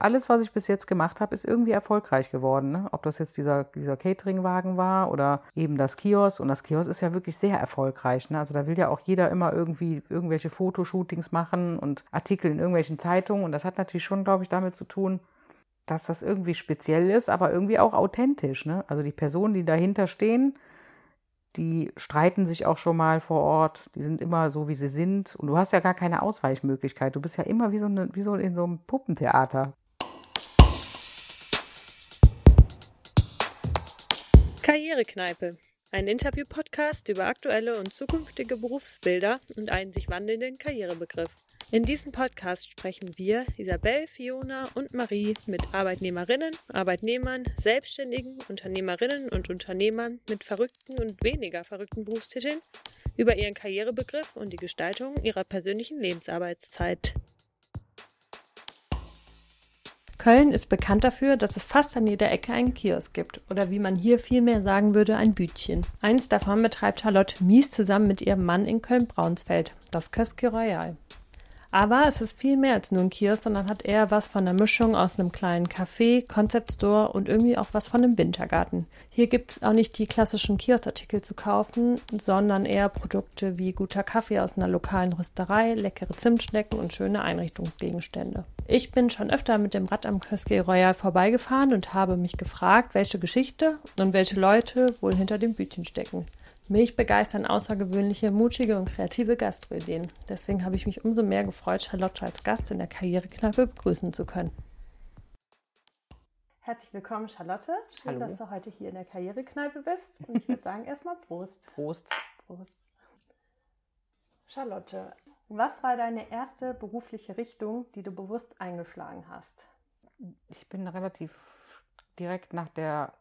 alles, was ich bis jetzt gemacht habe, ist irgendwie erfolgreich geworden. Ne? Ob das jetzt dieser, dieser Cateringwagen war oder eben das Kiosk. Und das Kiosk ist ja wirklich sehr erfolgreich. Ne? Also da will ja auch jeder immer irgendwie irgendwelche Fotoshootings machen und Artikel in irgendwelchen Zeitungen. Und das hat natürlich schon, glaube ich, damit zu tun, dass das irgendwie speziell ist, aber irgendwie auch authentisch. Ne? Also die Personen, die dahinter stehen, die streiten sich auch schon mal vor Ort, die sind immer so, wie sie sind. Und du hast ja gar keine Ausweichmöglichkeit. Du bist ja immer wie so, eine, wie so in so einem Puppentheater. Karrierekneipe. Ein Interview-Podcast über aktuelle und zukünftige Berufsbilder und einen sich wandelnden Karrierebegriff. In diesem Podcast sprechen wir, Isabel, Fiona und Marie, mit Arbeitnehmerinnen, Arbeitnehmern, Selbstständigen, Unternehmerinnen und Unternehmern mit verrückten und weniger verrückten Berufstiteln über ihren Karrierebegriff und die Gestaltung ihrer persönlichen Lebensarbeitszeit. Köln ist bekannt dafür, dass es fast an jeder Ecke einen Kiosk gibt oder wie man hier vielmehr sagen würde, ein Bütchen. Eins davon betreibt Charlotte Mies zusammen mit ihrem Mann in Köln-Braunsfeld, das Köski Royal. Aber es ist viel mehr als nur ein Kiosk, sondern hat eher was von der Mischung aus einem kleinen Café, Concept Store und irgendwie auch was von einem Wintergarten. Hier gibt es auch nicht die klassischen Kioskartikel zu kaufen, sondern eher Produkte wie guter Kaffee aus einer lokalen Rösterei, leckere Zimtschnecken und schöne Einrichtungsgegenstände. Ich bin schon öfter mit dem Rad am Köske Royal vorbeigefahren und habe mich gefragt, welche Geschichte und welche Leute wohl hinter dem Bütchen stecken. Mich begeistern außergewöhnliche, mutige und kreative Gastroideen. Deswegen habe ich mich umso mehr gefreut, Charlotte als Gast in der Karrierekneipe begrüßen zu können. Herzlich willkommen, Charlotte. Schön, Hallo. dass du heute hier in der Karrierekneipe bist. Und ich würde sagen, erstmal Prost. Prost. Prost. Charlotte, was war deine erste berufliche Richtung, die du bewusst eingeschlagen hast? Ich bin relativ direkt nach der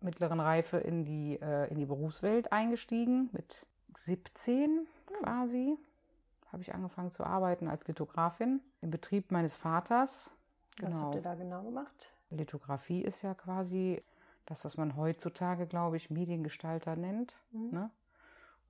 mittleren Reife in die, äh, in die Berufswelt eingestiegen. Mit 17 quasi habe ich angefangen zu arbeiten als Lithografin im Betrieb meines Vaters. Genau. Was habt ihr da genau gemacht? Lithografie ist ja quasi das, was man heutzutage, glaube ich, Mediengestalter nennt. Mhm. Ne?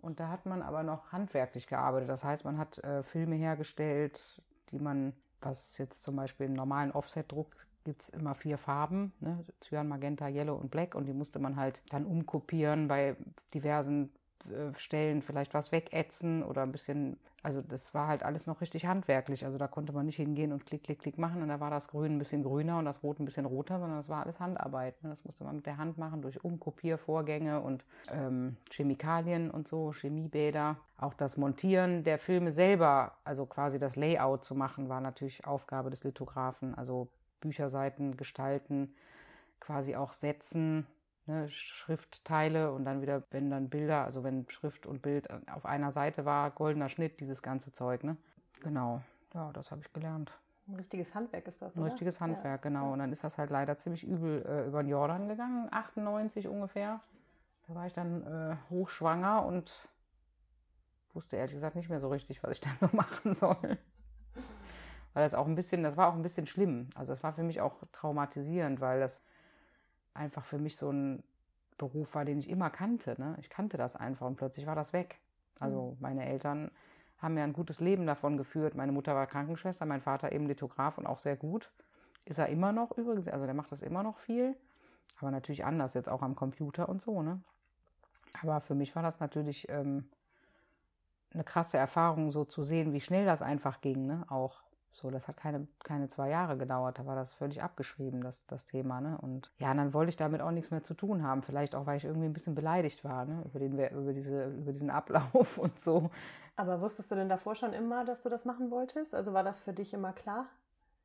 Und da hat man aber noch handwerklich gearbeitet. Das heißt, man hat äh, Filme hergestellt, die man, was jetzt zum Beispiel im normalen Offset-Druck gibt es immer vier Farben, ne? Cyan, Magenta, Yellow und Black und die musste man halt dann umkopieren bei diversen äh, Stellen, vielleicht was wegätzen oder ein bisschen, also das war halt alles noch richtig handwerklich, also da konnte man nicht hingehen und klick, klick, klick machen und da war das Grün ein bisschen grüner und das Rot ein bisschen roter, sondern das war alles Handarbeit, ne? das musste man mit der Hand machen durch Umkopiervorgänge und ähm, Chemikalien und so, Chemiebäder. Auch das Montieren der Filme selber, also quasi das Layout zu machen, war natürlich Aufgabe des Lithografen, also Bücherseiten gestalten, quasi auch setzen, ne, Schriftteile und dann wieder, wenn dann Bilder, also wenn Schrift und Bild auf einer Seite war, goldener Schnitt, dieses ganze Zeug, ne? Genau. Ja, das habe ich gelernt. Ein richtiges Handwerk ist das, Ein oder? richtiges Handwerk, ja. genau. Und dann ist das halt leider ziemlich übel äh, über den Jordan gegangen, 98 ungefähr. Da war ich dann äh, hochschwanger und wusste ehrlich gesagt nicht mehr so richtig, was ich dann so machen soll weil das auch ein bisschen, das war auch ein bisschen schlimm. Also es war für mich auch traumatisierend, weil das einfach für mich so ein Beruf war, den ich immer kannte. Ne? Ich kannte das einfach und plötzlich war das weg. Also mhm. meine Eltern haben ja ein gutes Leben davon geführt. Meine Mutter war Krankenschwester, mein Vater eben Lithograf und auch sehr gut. Ist er immer noch übrigens, also der macht das immer noch viel, aber natürlich anders, jetzt auch am Computer und so, ne? Aber für mich war das natürlich ähm, eine krasse Erfahrung, so zu sehen, wie schnell das einfach ging, ne? Auch so, das hat keine, keine zwei Jahre gedauert. Da war das völlig abgeschrieben, das, das Thema. Ne? Und ja, dann wollte ich damit auch nichts mehr zu tun haben. Vielleicht auch, weil ich irgendwie ein bisschen beleidigt war ne? über, den, über, diese, über diesen Ablauf und so. Aber wusstest du denn davor schon immer, dass du das machen wolltest? Also war das für dich immer klar?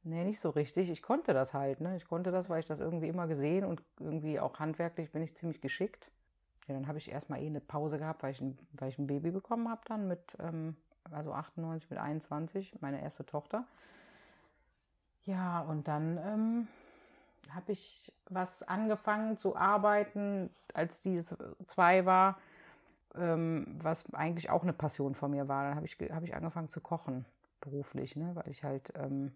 Nee, nicht so richtig. Ich konnte das halt. Ne? Ich konnte das, weil ich das irgendwie immer gesehen und irgendwie auch handwerklich bin ich ziemlich geschickt. Ja, dann habe ich erstmal eh eine Pause gehabt, weil ich ein, weil ich ein Baby bekommen habe dann mit ähm, also 98 mit 21, meine erste Tochter. Ja, und dann ähm, habe ich was angefangen zu arbeiten, als die zwei war, ähm, was eigentlich auch eine Passion von mir war. Dann habe ich, hab ich angefangen zu kochen, beruflich, ne? weil ich halt ähm,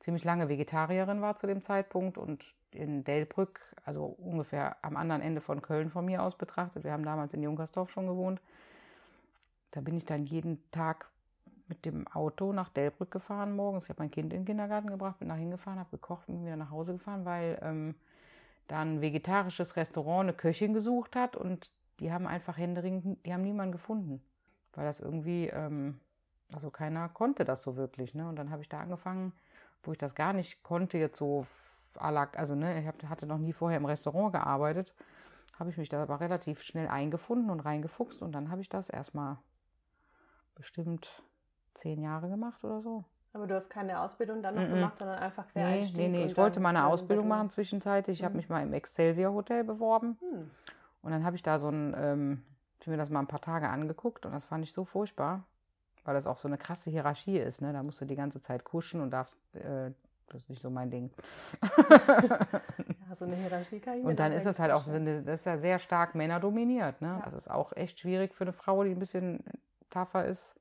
ziemlich lange Vegetarierin war zu dem Zeitpunkt und in Delbrück, also ungefähr am anderen Ende von Köln von mir aus betrachtet. Wir haben damals in Junkersdorf schon gewohnt. Da bin ich dann jeden Tag mit dem Auto nach Delbrück gefahren morgens. Ich habe mein Kind in den Kindergarten gebracht, bin nach hingefahren, habe gekocht und bin wieder nach Hause gefahren, weil ähm, da ein vegetarisches Restaurant eine Köchin gesucht hat und die haben einfach händeringend, die haben niemanden gefunden, weil das irgendwie, ähm, also keiner konnte das so wirklich. Ne? Und dann habe ich da angefangen, wo ich das gar nicht konnte, jetzt so, also ne, ich hatte noch nie vorher im Restaurant gearbeitet, habe ich mich da aber relativ schnell eingefunden und reingefuchst und dann habe ich das erstmal bestimmt zehn Jahre gemacht oder so. Aber du hast keine Ausbildung dann noch mm -mm. gemacht, sondern einfach Quereinstieg? Nee, nee, nee. ich wollte mal eine Ausbildung machen zwischenzeitlich. Ich mhm. habe mich mal im Excelsior Hotel beworben. Mhm. Und dann habe ich da so ein, ähm, ich mir das mal ein paar Tage angeguckt und das fand ich so furchtbar, weil das auch so eine krasse Hierarchie ist. Ne? Da musst du die ganze Zeit kuschen und darfst, äh, das ist nicht so mein Ding. ja, so eine Hierarchie kann ich Und dann ist das halt auch, das ist ja sehr stark männerdominiert. Ne? Ja. Das ist auch echt schwierig für eine Frau, die ein bisschen tougher ist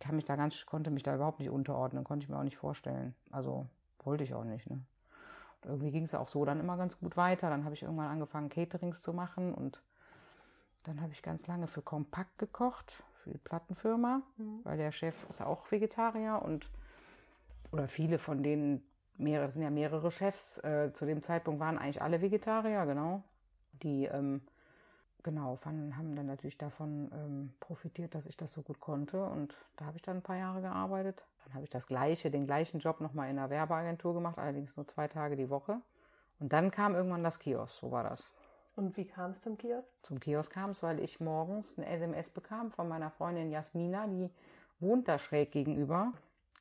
kann mich da ganz, konnte mich da überhaupt nicht unterordnen, konnte ich mir auch nicht vorstellen. Also wollte ich auch nicht. Ne? irgendwie ging es auch so dann immer ganz gut weiter. Dann habe ich irgendwann angefangen, Caterings zu machen und dann habe ich ganz lange für Kompakt gekocht, für die Plattenfirma, mhm. weil der Chef ist auch Vegetarier und oder viele von denen, mehrere, das sind ja mehrere Chefs, äh, zu dem Zeitpunkt waren eigentlich alle Vegetarier, genau. Die ähm, genau, fanden, haben dann natürlich davon ähm, profitiert, dass ich das so gut konnte. Und da habe ich dann ein paar Jahre gearbeitet. Dann habe ich das gleiche, den gleichen Job nochmal in einer Werbeagentur gemacht, allerdings nur zwei Tage die Woche. Und dann kam irgendwann das Kiosk, so war das. Und wie kam es zum Kiosk? Zum Kiosk kam es, weil ich morgens eine SMS bekam von meiner Freundin Jasmina, die wohnt da schräg gegenüber.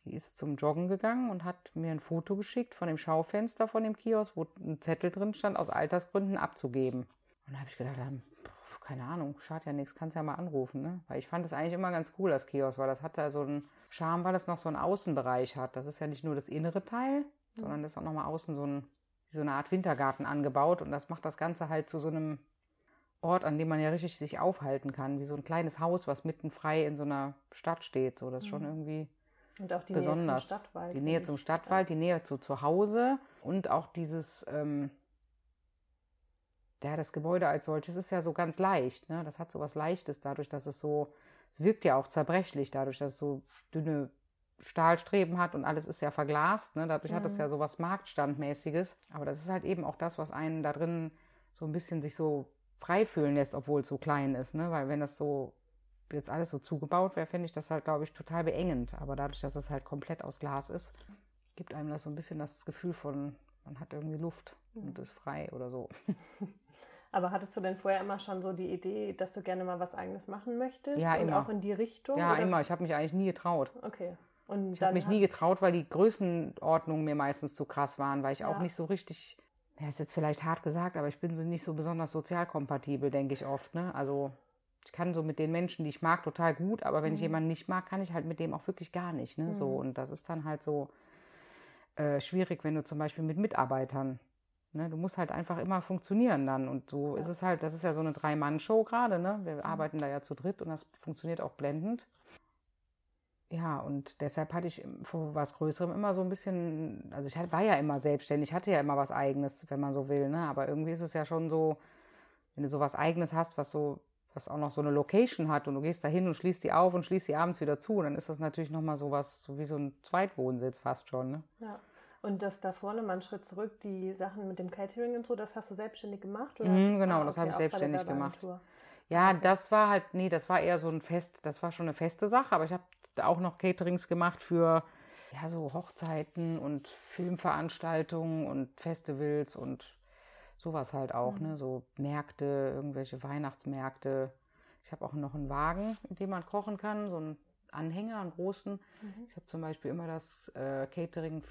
Die ist zum Joggen gegangen und hat mir ein Foto geschickt von dem Schaufenster von dem Kiosk, wo ein Zettel drin stand, aus Altersgründen abzugeben. Und da habe ich gedacht, keine Ahnung, schadet ja nichts, kannst ja mal anrufen, ne? Weil ich fand es eigentlich immer ganz cool, das Kiosk, weil das hat da so einen Charme, weil es noch so einen Außenbereich hat. Das ist ja nicht nur das innere Teil, mhm. sondern das ist auch nochmal außen so, ein, so eine Art Wintergarten angebaut und das macht das Ganze halt zu so einem Ort, an dem man ja richtig sich aufhalten kann, wie so ein kleines Haus, was mitten frei in so einer Stadt steht. So, das ist mhm. schon irgendwie und auch die besonders. Nähe zum Stadtwald. Die Nähe zum Stadtwald, die Nähe zu, zu Hause und auch dieses, ähm, ja, das Gebäude als solches ist ja so ganz leicht. Ne? Das hat so was Leichtes dadurch, dass es so, es wirkt ja auch zerbrechlich dadurch, dass es so dünne Stahlstreben hat und alles ist ja verglast. Ne? Dadurch mhm. hat es ja so was Marktstandmäßiges. Aber das ist halt eben auch das, was einen da drin so ein bisschen sich so frei fühlen lässt, obwohl es so klein ist. Ne? Weil wenn das so jetzt alles so zugebaut wäre, finde ich das halt, glaube ich, total beengend. Aber dadurch, dass es halt komplett aus Glas ist, gibt einem das so ein bisschen das Gefühl von, man hat irgendwie Luft. Und ist frei oder so. Aber hattest du denn vorher immer schon so die Idee, dass du gerne mal was Eigenes machen möchtest? Ja, und immer. auch in die Richtung? Ja, oder? immer. Ich habe mich eigentlich nie getraut. Okay. Und ich habe mich nie getraut, weil die Größenordnungen mir meistens zu krass waren, weil ich ja. auch nicht so richtig, ja, ist jetzt vielleicht hart gesagt, aber ich bin so nicht so besonders sozialkompatibel, denke ich oft. Ne? Also ich kann so mit den Menschen, die ich mag, total gut, aber wenn mhm. ich jemanden nicht mag, kann ich halt mit dem auch wirklich gar nicht. Ne? Mhm. So, und das ist dann halt so äh, schwierig, wenn du zum Beispiel mit Mitarbeitern Ne, du musst halt einfach immer funktionieren dann. Und so ja. ist es halt, das ist ja so eine Drei-Mann-Show gerade, ne? Wir mhm. arbeiten da ja zu dritt und das funktioniert auch blendend. Ja, und deshalb hatte ich vor was Größerem immer so ein bisschen, also ich war ja immer selbstständig, hatte ja immer was Eigenes, wenn man so will, ne? Aber irgendwie ist es ja schon so, wenn du so was Eigenes hast, was so, was auch noch so eine Location hat und du gehst da hin und schließt die auf und schließt die abends wieder zu, dann ist das natürlich nochmal so was, so wie so ein Zweitwohnsitz fast schon, ne? Ja. Und das da vorne mal einen Schritt zurück, die Sachen mit dem Catering und so, das hast du selbstständig gemacht? Oder? Mm, genau, ah, okay, das habe ich selbstständig gemacht. Ja, okay. das war halt, nee, das war eher so ein Fest, das war schon eine feste Sache, aber ich habe auch noch Caterings gemacht für ja, so Hochzeiten und Filmveranstaltungen und Festivals und sowas halt auch, mhm. ne? So Märkte, irgendwelche Weihnachtsmärkte. Ich habe auch noch einen Wagen, in dem man kochen kann, so einen Anhänger, einen großen. Mhm. Ich habe zum Beispiel immer das äh, Catering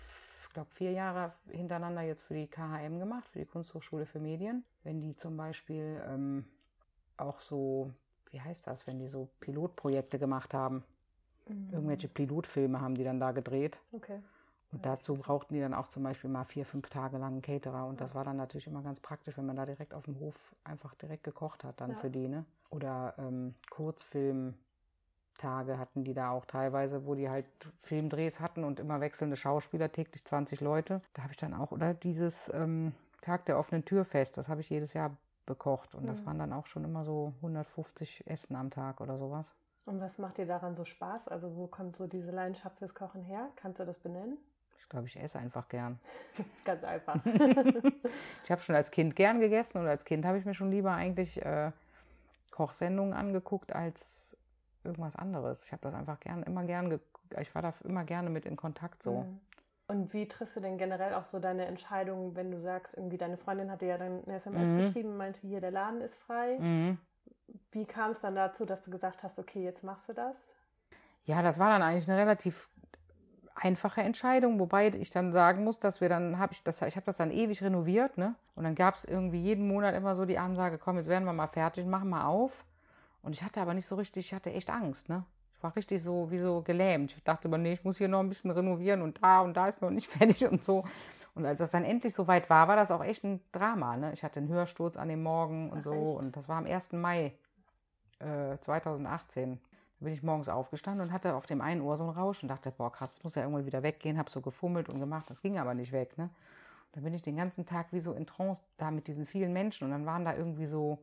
glaube, vier Jahre hintereinander jetzt für die KHM gemacht, für die Kunsthochschule für Medien. Wenn die zum Beispiel ähm, auch so, wie heißt das, wenn die so Pilotprojekte gemacht haben. Mhm. Irgendwelche Pilotfilme haben die dann da gedreht. Okay. Und dazu brauchten die dann auch zum Beispiel mal vier, fünf Tage lang einen Caterer. Und das war dann natürlich immer ganz praktisch, wenn man da direkt auf dem Hof einfach direkt gekocht hat dann ja. für die. Ne? Oder ähm, Kurzfilm, Tage hatten die da auch teilweise, wo die halt Filmdrehs hatten und immer wechselnde Schauspieler, täglich 20 Leute. Da habe ich dann auch, oder dieses ähm, Tag der offenen Tür fest, das habe ich jedes Jahr bekocht und mhm. das waren dann auch schon immer so 150 Essen am Tag oder sowas. Und was macht dir daran so Spaß? Also wo kommt so diese Leidenschaft fürs Kochen her? Kannst du das benennen? Ich glaube, ich esse einfach gern. Ganz einfach. ich habe schon als Kind gern gegessen und als Kind habe ich mir schon lieber eigentlich äh, Kochsendungen angeguckt als irgendwas anderes. Ich habe das einfach gern, immer gern, ich war da immer gerne mit in Kontakt so. Mhm. Und wie triffst du denn generell auch so deine Entscheidung, wenn du sagst, irgendwie deine Freundin hatte ja dann eine SMS mhm. geschrieben, meinte, hier, der Laden ist frei. Mhm. Wie kam es dann dazu, dass du gesagt hast, okay, jetzt machst du das? Ja, das war dann eigentlich eine relativ einfache Entscheidung, wobei ich dann sagen muss, dass wir dann habe ich das, ich habe das dann ewig renoviert, ne? Und dann gab es irgendwie jeden Monat immer so die Ansage, komm, jetzt werden wir mal fertig, machen mal auf. Und ich hatte aber nicht so richtig, ich hatte echt Angst, ne? Ich war richtig so wie so gelähmt. Ich dachte aber, nee, ich muss hier noch ein bisschen renovieren und da und da ist noch nicht fertig und so. Und als das dann endlich so weit war, war das auch echt ein Drama, ne? Ich hatte einen Hörsturz an dem Morgen und Ach, so echt? und das war am 1. Mai äh, 2018 bin ich morgens aufgestanden und hatte auf dem einen Ohr so ein Rauschen. Dachte, boah, krass, das muss ja irgendwann wieder weggehen. Hab so gefummelt und gemacht. Das ging aber nicht weg, ne? Dann bin ich den ganzen Tag wie so in Trance da mit diesen vielen Menschen. Und dann waren da irgendwie so,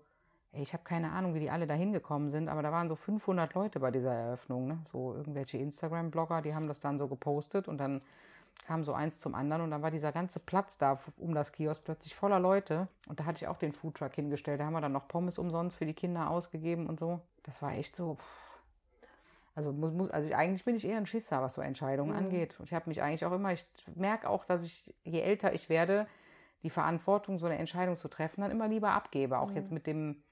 ey, ich habe keine Ahnung, wie die alle da hingekommen sind, aber da waren so 500 Leute bei dieser Eröffnung, ne? So irgendwelche Instagram-Blogger, die haben das dann so gepostet und dann kam so eins zum anderen und dann war dieser ganze Platz da um das Kiosk plötzlich voller Leute. Und da hatte ich auch den Foodtruck hingestellt. Da haben wir dann noch Pommes umsonst für die Kinder ausgegeben und so. Das war echt so, also, muss, muss, also eigentlich bin ich eher ein Schisser, was so Entscheidungen mhm. angeht. Und ich habe mich eigentlich auch immer, ich merke auch, dass ich, je älter ich werde, die Verantwortung, so eine Entscheidung zu treffen, dann immer lieber abgebe. Auch mhm. jetzt mit dem,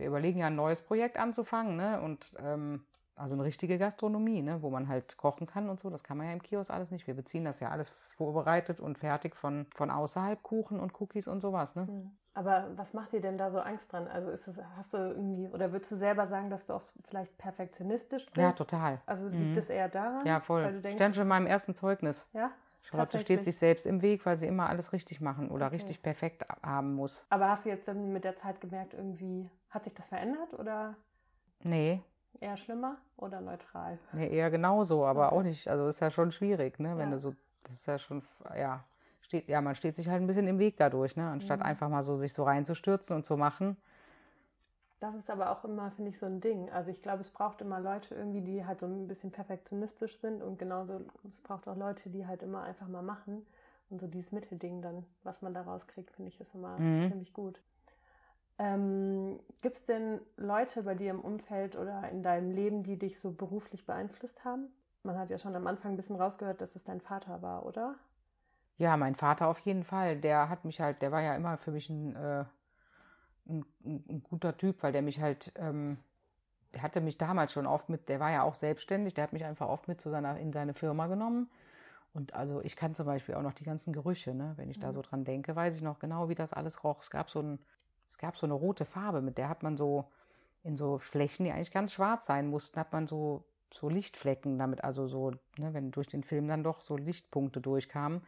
wir überlegen ja ein neues Projekt anzufangen, ne? Und ähm, also eine richtige Gastronomie, ne? wo man halt kochen kann und so. Das kann man ja im Kiosk alles nicht. Wir beziehen das ja alles vorbereitet und fertig von, von außerhalb, Kuchen und Cookies und sowas. Ne? Mhm. Aber was macht dir denn da so Angst dran? Also ist es, hast du irgendwie, oder würdest du selber sagen, dass du auch vielleicht perfektionistisch bist? Ja, total. Also liegt mhm. es eher daran? Ja, voll. Weil du denkst, Stand schon in meinem ersten Zeugnis. Ja? Charlotte steht sich selbst im Weg, weil sie immer alles richtig machen oder okay. richtig perfekt haben muss. Aber hast du jetzt dann mit der Zeit gemerkt, irgendwie, hat sich das verändert oder? Nee. Eher schlimmer oder neutral? Nee, eher genauso, aber okay. auch nicht. Also ist ja schon schwierig, ne? Wenn ja. du so, das ist ja schon, ja, steht, ja, man steht sich halt ein bisschen im Weg dadurch, ne? Anstatt mhm. einfach mal so sich so reinzustürzen und zu machen. Das ist aber auch immer, finde ich, so ein Ding. Also ich glaube, es braucht immer Leute irgendwie, die halt so ein bisschen perfektionistisch sind und genauso, es braucht auch Leute, die halt immer einfach mal machen. Und so dieses Mittelding dann, was man da rauskriegt, finde ich, ist immer mhm. ziemlich gut. Ähm, Gibt es denn Leute bei dir im Umfeld oder in deinem Leben, die dich so beruflich beeinflusst haben? Man hat ja schon am Anfang ein bisschen rausgehört, dass es dein Vater war, oder? Ja, mein Vater auf jeden Fall. Der hat mich halt, der war ja immer für mich ein, äh, ein, ein guter Typ, weil der mich halt, ähm, der hatte mich damals schon oft mit, der war ja auch selbstständig, der hat mich einfach oft mit zu seiner, in seine Firma genommen. Und also ich kann zum Beispiel auch noch die ganzen Gerüche, ne? Wenn ich mhm. da so dran denke, weiß ich noch genau, wie das alles roch. Es gab so ein, gab so eine rote Farbe, mit der hat man so in so Flächen, die eigentlich ganz schwarz sein mussten, hat man so so Lichtflecken damit, also so, ne, wenn durch den Film dann doch so Lichtpunkte durchkamen,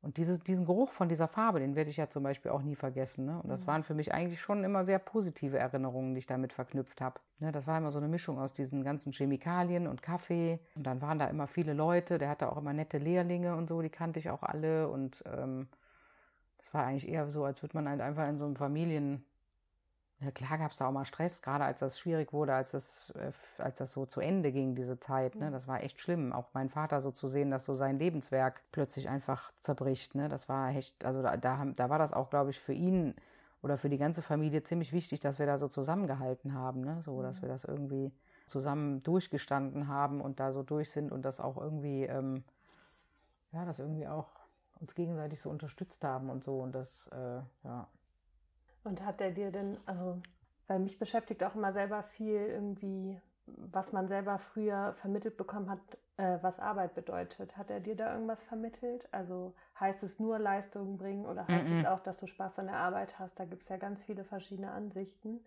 und dieses, diesen Geruch von dieser Farbe, den werde ich ja zum Beispiel auch nie vergessen. Ne? Und das mhm. waren für mich eigentlich schon immer sehr positive Erinnerungen, die ich damit verknüpft habe. Ne, das war immer so eine Mischung aus diesen ganzen Chemikalien und Kaffee. Und dann waren da immer viele Leute. Der hatte auch immer nette Lehrlinge und so, die kannte ich auch alle. Und ähm, das war eigentlich eher so, als würde man halt einfach in so einem Familien, ja, klar gab es da auch mal Stress, gerade als das schwierig wurde, als das, äh, als das so zu Ende ging, diese Zeit. Ne? Das war echt schlimm. Auch mein Vater so zu sehen, dass so sein Lebenswerk plötzlich einfach zerbricht. Ne? Das war echt, also da, da, da war das auch, glaube ich, für ihn oder für die ganze Familie ziemlich wichtig, dass wir da so zusammengehalten haben. Ne? So, dass wir das irgendwie zusammen durchgestanden haben und da so durch sind und das auch irgendwie, ähm, ja, das irgendwie auch uns gegenseitig so unterstützt haben und so. Und das, äh, ja. Und hat er dir denn, also, weil mich beschäftigt auch immer selber viel irgendwie, was man selber früher vermittelt bekommen hat, äh, was Arbeit bedeutet. Hat er dir da irgendwas vermittelt? Also heißt es nur Leistungen bringen oder heißt -mm. es auch, dass du Spaß an der Arbeit hast? Da gibt es ja ganz viele verschiedene Ansichten.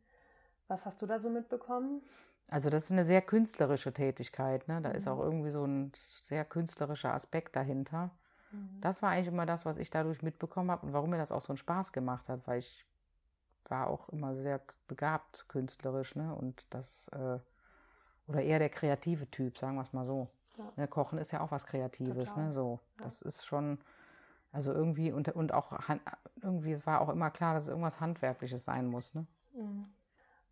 Was hast du da so mitbekommen? Also das ist eine sehr künstlerische Tätigkeit. Ne? Da mhm. ist auch irgendwie so ein sehr künstlerischer Aspekt dahinter. Mhm. Das war eigentlich immer das, was ich dadurch mitbekommen habe und warum mir das auch so einen Spaß gemacht hat, weil ich war auch immer sehr begabt künstlerisch, ne? Und das, äh, oder eher der kreative Typ, sagen wir es mal so. Ja. Ne, Kochen ist ja auch was Kreatives, Total. ne? So. Ja. Das ist schon, also irgendwie, und, und auch irgendwie war auch immer klar, dass es irgendwas Handwerkliches sein muss, ne? Mhm.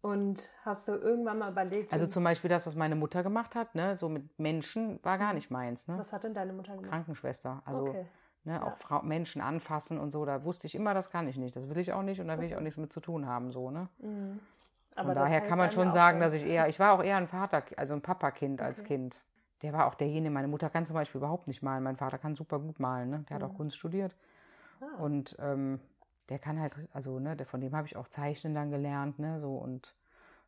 Und hast du irgendwann mal überlegt? Also zum Beispiel das, was meine Mutter gemacht hat, ne, so mit Menschen, war gar mhm. nicht meins. Ne? Was hat denn deine Mutter gemacht? Krankenschwester. Also okay. Ne, auch Frau, Menschen anfassen und so, da wusste ich immer, das kann ich nicht. Das will ich auch nicht und da will ich auch nichts mit zu tun haben. So, ne? Mhm. Von daher kann man schon sagen, dass ich eher, ich war auch eher ein Vater, also ein Papakind okay. als Kind. Der war auch derjenige, meine Mutter kann zum Beispiel überhaupt nicht malen. Mein Vater kann super gut malen, ne? Der mhm. hat auch mhm. Kunst studiert. Ah. Und ähm, der kann halt, also, ne, von dem habe ich auch Zeichnen dann gelernt, ne, so und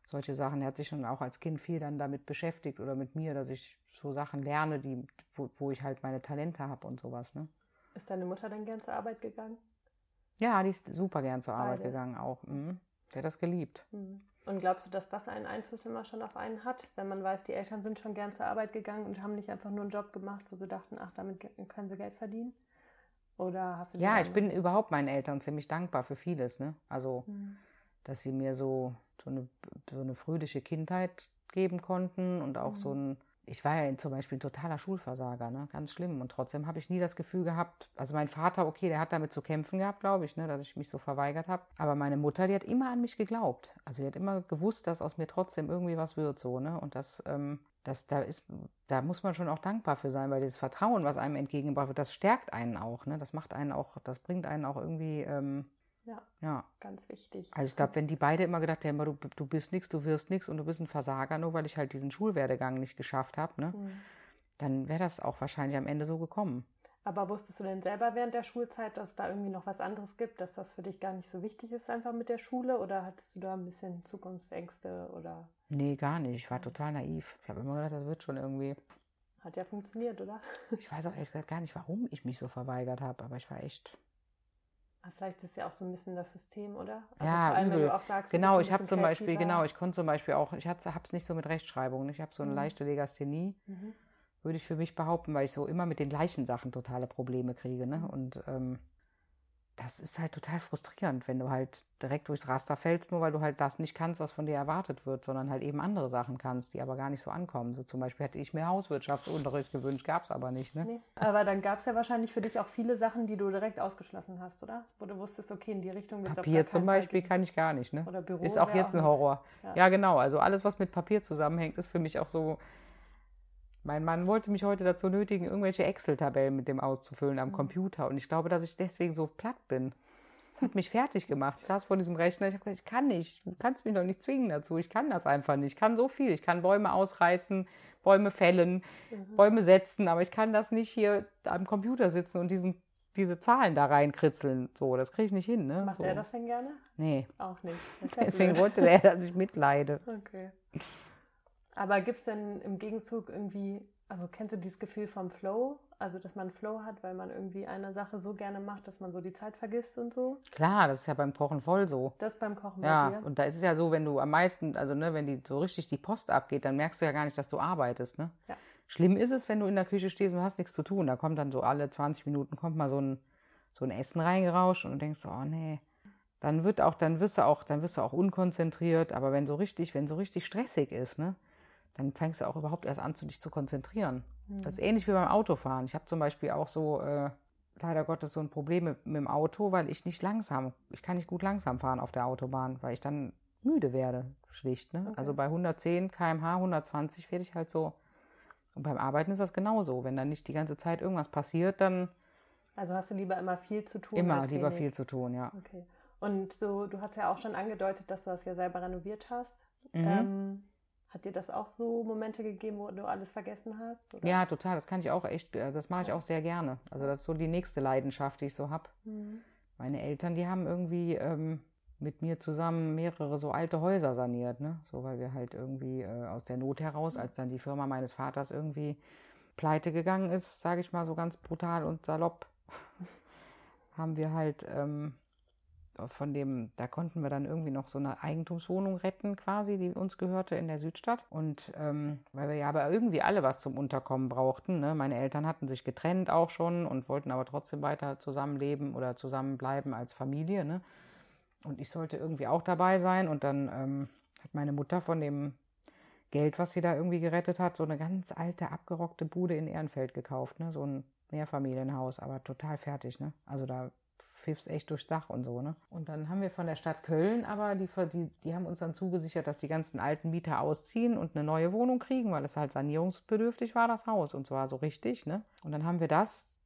solche Sachen. Er hat sich schon auch als Kind viel dann damit beschäftigt oder mit mir, dass ich so Sachen lerne, die, wo, wo ich halt meine Talente habe und sowas, ne. Ist deine Mutter dann gern zur Arbeit gegangen? Ja, die ist super gern zur Arbeit Beide. gegangen auch. Mhm. Der hat das geliebt. Mhm. Und glaubst du, dass das einen Einfluss immer schon auf einen hat, wenn man weiß, die Eltern sind schon gern zur Arbeit gegangen und haben nicht einfach nur einen Job gemacht, wo sie dachten, ach, damit können sie Geld verdienen? Oder hast du Ja, ich bin überhaupt meinen Eltern ziemlich dankbar für vieles. Ne? Also, mhm. dass sie mir so, so, eine, so eine fröhliche Kindheit geben konnten und auch mhm. so ein ich war ja zum Beispiel ein totaler Schulversager, ne? ganz schlimm. Und trotzdem habe ich nie das Gefühl gehabt, also mein Vater, okay, der hat damit zu kämpfen gehabt, glaube ich, ne? dass ich mich so verweigert habe. Aber meine Mutter, die hat immer an mich geglaubt. Also die hat immer gewusst, dass aus mir trotzdem irgendwie was wird, so, ne? Und das, ähm, das, da ist, da muss man schon auch dankbar für sein, weil dieses Vertrauen, was einem entgegengebracht wird, das stärkt einen auch, ne? Das macht einen auch, das bringt einen auch irgendwie, ähm, ja, ja, ganz wichtig. Also ich glaube, wenn die beide immer gedacht hätten, du, du bist nichts, du wirst nichts und du bist ein Versager, nur weil ich halt diesen Schulwerdegang nicht geschafft habe, ne, mhm. dann wäre das auch wahrscheinlich am Ende so gekommen. Aber wusstest du denn selber während der Schulzeit, dass da irgendwie noch was anderes gibt, dass das für dich gar nicht so wichtig ist einfach mit der Schule? Oder hattest du da ein bisschen Zukunftsängste oder? Nee, gar nicht. Ich war total naiv. Ich habe immer gedacht, das wird schon irgendwie. Hat ja funktioniert, oder? Ich weiß auch ehrlich gesagt gar nicht, warum ich mich so verweigert habe, aber ich war echt vielleicht ist ja auch so ein bisschen das System, oder? Also ja, vor allem, übel. wenn du auch sagst, genau. Ich habe zum Beispiel, genau, ich konnte zum Beispiel auch, ich habe es nicht so mit Rechtschreibung. Ich habe so eine mhm. leichte Legasthenie, mhm. würde ich für mich behaupten, weil ich so immer mit den gleichen Sachen totale Probleme kriege. Ne? Mhm. Und ähm, das ist halt total frustrierend, wenn du halt direkt durchs Raster fällst, nur weil du halt das nicht kannst, was von dir erwartet wird, sondern halt eben andere Sachen kannst, die aber gar nicht so ankommen. So zum Beispiel hätte ich mir Hauswirtschaftsunterricht gewünscht, gab es aber nicht. Ne? Nee. Aber dann gab es ja wahrscheinlich für dich auch viele Sachen, die du direkt ausgeschlossen hast, oder? Wo du wusstest, okay, in die Richtung wird Papier zum Beispiel kann ich gar nicht. Ne? Oder Büro. Ist auch jetzt ein Horror. Ja. ja, genau. Also alles, was mit Papier zusammenhängt, ist für mich auch so mein Mann wollte mich heute dazu nötigen, irgendwelche Excel-Tabellen mit dem auszufüllen am mhm. Computer. Und ich glaube, dass ich deswegen so platt bin. Das hat mich fertig gemacht. Ich saß vor diesem Rechner. Ich habe gesagt, ich kann nicht. Du kannst mich doch nicht zwingen dazu. Ich kann das einfach nicht. Ich kann so viel. Ich kann Bäume ausreißen, Bäume fällen, mhm. Bäume setzen. Aber ich kann das nicht hier am Computer sitzen und diesen, diese Zahlen da reinkritzeln. So, das kriege ich nicht hin. Ne? Macht so. er das denn gerne? Nee. Auch nicht. Deswegen wollte der, dass ich mitleide. Okay. Aber gibt es denn im Gegenzug irgendwie, also kennst du dieses Gefühl vom Flow? Also, dass man Flow hat, weil man irgendwie eine Sache so gerne macht, dass man so die Zeit vergisst und so? Klar, das ist ja beim Kochen voll so. Das beim Kochen ja, bei dir? und da ist es ja so, wenn du am meisten, also ne, wenn die so richtig die Post abgeht, dann merkst du ja gar nicht, dass du arbeitest, ne? Ja. Schlimm ist es, wenn du in der Küche stehst und hast nichts zu tun. Da kommt dann so alle 20 Minuten kommt mal so ein, so ein Essen reingerauscht und du denkst, oh nee, dann wird auch, dann wirst du auch, dann wirst du auch unkonzentriert. Aber wenn so richtig, wenn so richtig stressig ist, ne, dann fängst du auch überhaupt erst an, zu dich zu konzentrieren. Mhm. Das ist ähnlich wie beim Autofahren. Ich habe zum Beispiel auch so, äh, leider Gottes, so ein Problem mit, mit, dem Auto, weil ich nicht langsam, ich kann nicht gut langsam fahren auf der Autobahn, weil ich dann müde werde, schlicht. Ne? Okay. Also bei 110 km/h, 120 werde ich halt so. Und beim Arbeiten ist das genauso. Wenn dann nicht die ganze Zeit irgendwas passiert, dann. Also hast du lieber immer viel zu tun? Immer lieber wenig. viel zu tun, ja. Okay. Und so, du hast ja auch schon angedeutet, dass du das ja selber renoviert hast. Mhm. Ähm, hat dir das auch so Momente gegeben, wo du alles vergessen hast? Oder? Ja, total. Das kann ich auch echt, äh, das mache ich auch sehr gerne. Also das ist so die nächste Leidenschaft, die ich so habe. Mhm. Meine Eltern, die haben irgendwie ähm, mit mir zusammen mehrere so alte Häuser saniert, ne? So weil wir halt irgendwie äh, aus der Not heraus, als dann die Firma meines Vaters irgendwie pleite gegangen ist, sage ich mal so ganz brutal und salopp, haben wir halt ähm, von dem, da konnten wir dann irgendwie noch so eine Eigentumswohnung retten, quasi, die uns gehörte in der Südstadt. Und ähm, weil wir ja aber irgendwie alle was zum Unterkommen brauchten. Ne? Meine Eltern hatten sich getrennt auch schon und wollten aber trotzdem weiter zusammenleben oder zusammenbleiben als Familie. Ne? Und ich sollte irgendwie auch dabei sein. Und dann ähm, hat meine Mutter von dem Geld, was sie da irgendwie gerettet hat, so eine ganz alte, abgerockte Bude in Ehrenfeld gekauft. Ne? So ein Mehrfamilienhaus, aber total fertig. Ne? Also da pfiffst echt durchs Dach und so, ne? Und dann haben wir von der Stadt Köln aber, die, die, die haben uns dann zugesichert, dass die ganzen alten Mieter ausziehen und eine neue Wohnung kriegen, weil es halt sanierungsbedürftig war, das Haus. Und zwar so richtig, ne? Und dann haben wir das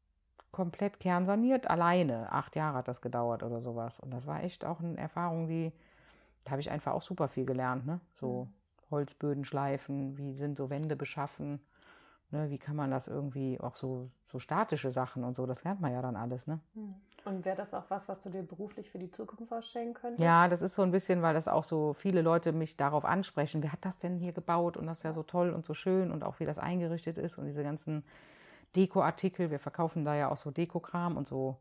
komplett kernsaniert, alleine. Acht Jahre hat das gedauert oder sowas. Und das war echt auch eine Erfahrung, die, da habe ich einfach auch super viel gelernt, ne? So mhm. Holzböden schleifen, wie sind so Wände beschaffen Ne, wie kann man das irgendwie, auch so, so statische Sachen und so, das lernt man ja dann alles. Ne? Hm. Und wäre das auch was, was du dir beruflich für die Zukunft vorstellen könntest? Ja, das ist so ein bisschen, weil das auch so viele Leute mich darauf ansprechen, wer hat das denn hier gebaut und das ist ja so toll und so schön und auch wie das eingerichtet ist und diese ganzen Dekoartikel. Wir verkaufen da ja auch so Dekokram und so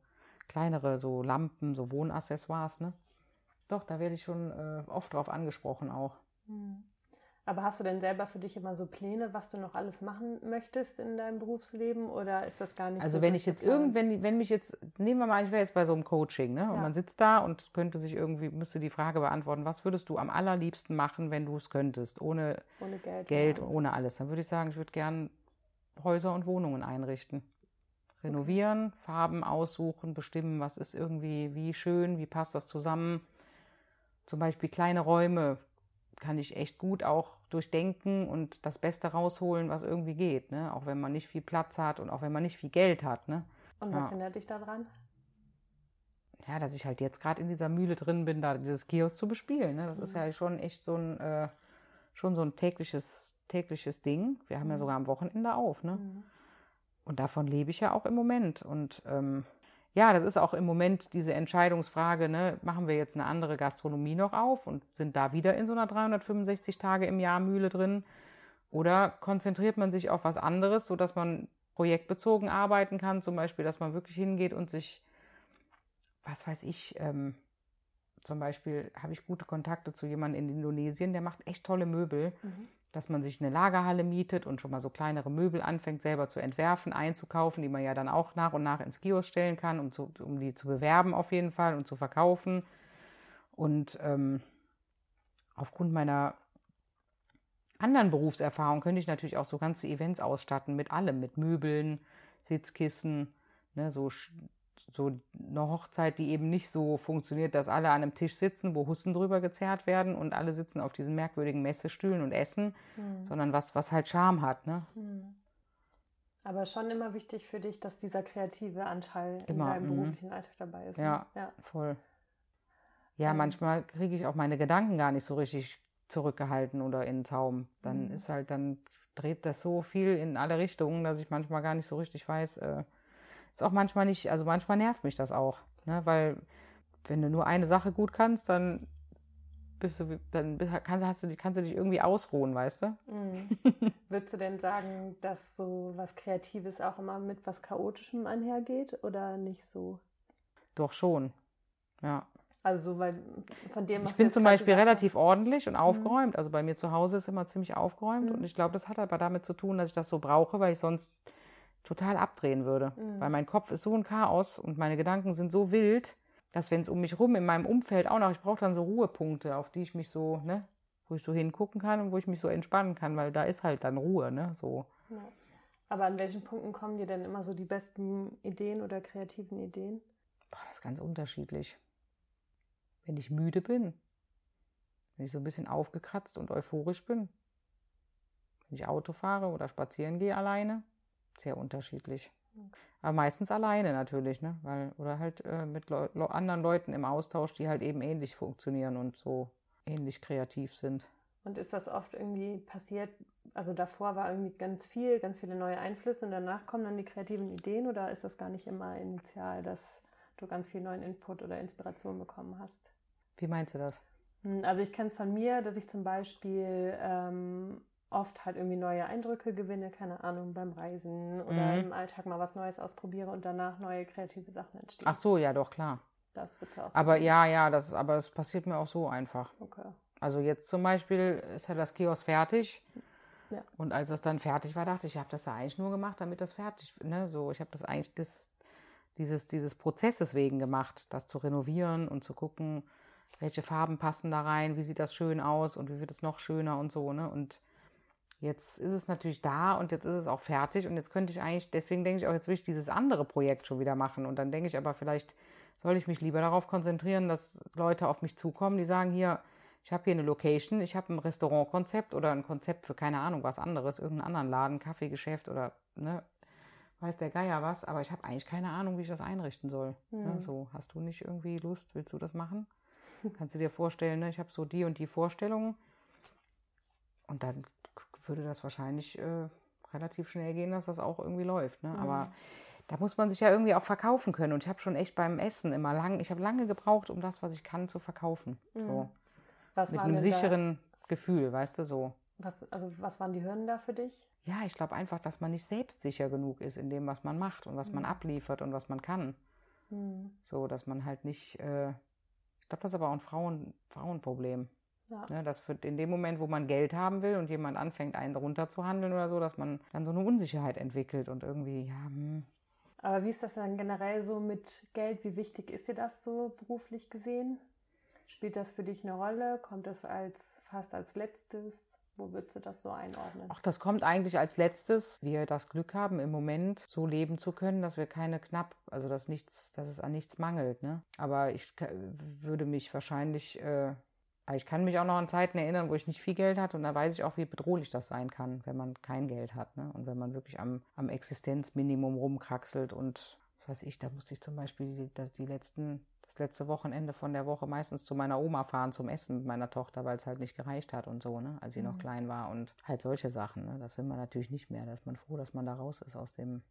kleinere, so Lampen, so Wohnaccessoires. Ne? Doch, da werde ich schon äh, oft drauf angesprochen auch. Hm. Aber hast du denn selber für dich immer so Pläne, was du noch alles machen möchtest in deinem Berufsleben oder ist das gar nicht also so? Also wenn ich jetzt irgendwann, wenn mich jetzt, nehmen wir mal, ich wäre jetzt bei so einem Coaching, ne? Und ja. man sitzt da und könnte sich irgendwie, müsste die Frage beantworten, was würdest du am allerliebsten machen, wenn du es könntest, ohne, ohne Geld, Geld ohne alles. Dann würde ich sagen, ich würde gern Häuser und Wohnungen einrichten. Renovieren, okay. Farben aussuchen, bestimmen, was ist irgendwie, wie schön, wie passt das zusammen. Zum Beispiel kleine Räume kann ich echt gut auch durchdenken und das Beste rausholen, was irgendwie geht, ne? Auch wenn man nicht viel Platz hat und auch wenn man nicht viel Geld hat, ne? Und was ja. hindert dich daran? Ja, dass ich halt jetzt gerade in dieser Mühle drin bin, da dieses Kiosk zu bespielen. Ne? Das mhm. ist ja schon echt so ein äh, schon so ein tägliches tägliches Ding. Wir haben mhm. ja sogar am Wochenende auf, ne? Mhm. Und davon lebe ich ja auch im Moment. Und ähm, ja, das ist auch im Moment diese Entscheidungsfrage, ne, machen wir jetzt eine andere Gastronomie noch auf und sind da wieder in so einer 365 Tage im Jahr Mühle drin? Oder konzentriert man sich auf was anderes, sodass man projektbezogen arbeiten kann, zum Beispiel, dass man wirklich hingeht und sich, was weiß ich, ähm, zum Beispiel habe ich gute Kontakte zu jemandem in Indonesien, der macht echt tolle Möbel. Mhm dass man sich eine Lagerhalle mietet und schon mal so kleinere Möbel anfängt, selber zu entwerfen, einzukaufen, die man ja dann auch nach und nach ins Kiosk stellen kann, um, zu, um die zu bewerben auf jeden Fall und zu verkaufen. Und ähm, aufgrund meiner anderen Berufserfahrung könnte ich natürlich auch so ganze Events ausstatten mit allem, mit Möbeln, Sitzkissen, ne, so so eine Hochzeit, die eben nicht so funktioniert, dass alle an einem Tisch sitzen, wo Hussen drüber gezerrt werden und alle sitzen auf diesen merkwürdigen Messestühlen und essen, mhm. sondern was, was halt Charme hat. Ne? Mhm. Aber schon immer wichtig für dich, dass dieser kreative Anteil immer, in deinem mhm. beruflichen Alltag dabei ist. Ne? Ja, ja, voll. Ja, ähm. manchmal kriege ich auch meine Gedanken gar nicht so richtig zurückgehalten oder in den Zaum. Dann mhm. ist halt, dann dreht das so viel in alle Richtungen, dass ich manchmal gar nicht so richtig weiß, äh, ist auch manchmal nicht, also manchmal nervt mich das auch, ne? weil wenn du nur eine Sache gut kannst, dann bist du, dann kannst, hast du, kannst du dich irgendwie ausruhen, weißt du? Mhm. Würdest du denn sagen, dass so was Kreatives auch immer mit was Chaotischem einhergeht oder nicht so? Doch schon, ja. Also, weil von dem. Ich bin zum Beispiel relativ ordentlich und mhm. aufgeräumt. Mhm. Also bei mir zu Hause ist immer ziemlich aufgeräumt mhm. und ich glaube, das hat aber damit zu tun, dass ich das so brauche, weil ich sonst total abdrehen würde. Mhm. Weil mein Kopf ist so ein Chaos und meine Gedanken sind so wild, dass wenn es um mich rum in meinem Umfeld auch noch, ich brauche dann so Ruhepunkte, auf die ich mich so, ne, wo ich so hingucken kann und wo ich mich so entspannen kann, weil da ist halt dann Ruhe, ne, so. Ja. Aber an welchen Punkten kommen dir denn immer so die besten Ideen oder kreativen Ideen? Boah, das ist ganz unterschiedlich. Wenn ich müde bin, wenn ich so ein bisschen aufgekratzt und euphorisch bin, wenn ich Auto fahre oder spazieren gehe alleine, sehr unterschiedlich. Okay. Aber meistens alleine natürlich, ne? Weil, oder halt äh, mit Leu anderen Leuten im Austausch, die halt eben ähnlich funktionieren und so ähnlich kreativ sind. Und ist das oft irgendwie passiert, also davor war irgendwie ganz viel, ganz viele neue Einflüsse und danach kommen dann die kreativen Ideen oder ist das gar nicht immer initial, dass du ganz viel neuen Input oder Inspiration bekommen hast? Wie meinst du das? Hm, also ich kenne es von mir, dass ich zum Beispiel ähm, oft halt irgendwie neue Eindrücke gewinne, keine Ahnung, beim Reisen oder mhm. im Alltag mal was Neues ausprobiere und danach neue kreative Sachen entstehen. Ach so, ja, doch, klar. Das wird auch. Aber ja, ja, das, aber es passiert mir auch so einfach. Okay. Also jetzt zum Beispiel ist ja das Kiosk fertig. Ja. Und als das dann fertig war, dachte ich, ich habe das ja eigentlich nur gemacht, damit das fertig, ne, so, ich habe das eigentlich das, dieses, dieses Prozesses wegen gemacht, das zu renovieren und zu gucken, welche Farben passen da rein, wie sieht das schön aus und wie wird es noch schöner und so, ne, und Jetzt ist es natürlich da und jetzt ist es auch fertig und jetzt könnte ich eigentlich, deswegen denke ich auch, jetzt will ich dieses andere Projekt schon wieder machen und dann denke ich aber vielleicht soll ich mich lieber darauf konzentrieren, dass Leute auf mich zukommen, die sagen, hier, ich habe hier eine Location, ich habe ein Restaurantkonzept oder ein Konzept für keine Ahnung was anderes, irgendeinen anderen Laden, Kaffeegeschäft oder ne, weiß der Geier was, aber ich habe eigentlich keine Ahnung, wie ich das einrichten soll. Mhm. Ne, so, hast du nicht irgendwie Lust, willst du das machen? Kannst du dir vorstellen, ne, ich habe so die und die Vorstellungen und dann würde das wahrscheinlich äh, relativ schnell gehen, dass das auch irgendwie läuft. Ne? Mhm. Aber da muss man sich ja irgendwie auch verkaufen können. Und ich habe schon echt beim Essen immer lang, ich habe lange gebraucht, um das, was ich kann, zu verkaufen. Mhm. So. Was Mit einem sicheren da? Gefühl, weißt du, so. Was, also was waren die Hürden da für dich? Ja, ich glaube einfach, dass man nicht selbstsicher genug ist in dem, was man macht und was mhm. man abliefert und was man kann. Mhm. So, dass man halt nicht, äh, ich glaube, das ist aber auch ein Frauen, Frauenproblem. Ja. Ne, dass für, in dem Moment, wo man Geld haben will und jemand anfängt, einen runterzuhandeln oder so, dass man dann so eine Unsicherheit entwickelt und irgendwie, ja, hm. Aber wie ist das dann generell so mit Geld? Wie wichtig ist dir das so beruflich gesehen? Spielt das für dich eine Rolle? Kommt das als fast als letztes? Wo würdest du das so einordnen? Ach, das kommt eigentlich als letztes. Wir das Glück haben, im Moment so leben zu können, dass wir keine knapp, also dass nichts, dass es an nichts mangelt. Ne? Aber ich würde mich wahrscheinlich äh, ich kann mich auch noch an Zeiten erinnern, wo ich nicht viel Geld hatte und da weiß ich auch, wie bedrohlich das sein kann, wenn man kein Geld hat. Ne? Und wenn man wirklich am, am Existenzminimum rumkraxelt und was weiß ich, da musste ich zum Beispiel die, das, die letzten, das letzte Wochenende von der Woche meistens zu meiner Oma fahren zum Essen mit meiner Tochter, weil es halt nicht gereicht hat und so, ne? als sie mhm. noch klein war und halt solche Sachen. Ne? Das will man natürlich nicht mehr. Da ist man froh, dass man da raus ist aus dem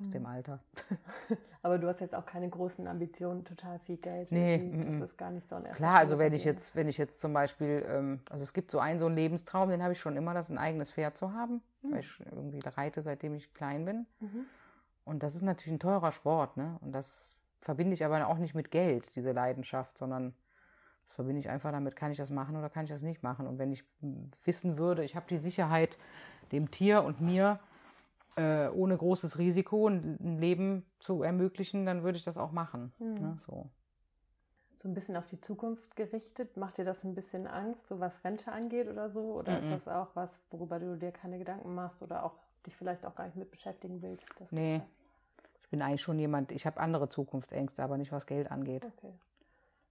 aus dem mhm. Alter. Aber du hast jetzt auch keine großen Ambitionen, total viel Geld. Nee, m das ist gar nicht so ein Klar, also wenn ich jetzt, wenn ich jetzt zum Beispiel, ähm, also es gibt so einen so einen Lebenstraum, den habe ich schon immer, das ein eigenes Pferd zu haben, mhm. weil ich irgendwie reite, seitdem ich klein bin. Mhm. Und das ist natürlich ein teurer Sport, ne? Und das verbinde ich aber auch nicht mit Geld, diese Leidenschaft, sondern das verbinde ich einfach damit, kann ich das machen oder kann ich das nicht machen. Und wenn ich wissen würde, ich habe die Sicherheit dem Tier und mir, äh, ohne großes Risiko ein Leben zu ermöglichen, dann würde ich das auch machen. Mhm. Ne, so. so ein bisschen auf die Zukunft gerichtet. Macht dir das ein bisschen Angst, so was Rente angeht oder so? Oder mhm. ist das auch was, worüber du dir keine Gedanken machst oder auch dich vielleicht auch gar nicht mit beschäftigen willst? nee. Ich bin eigentlich schon jemand, ich habe andere Zukunftsängste, aber nicht was Geld angeht. Okay.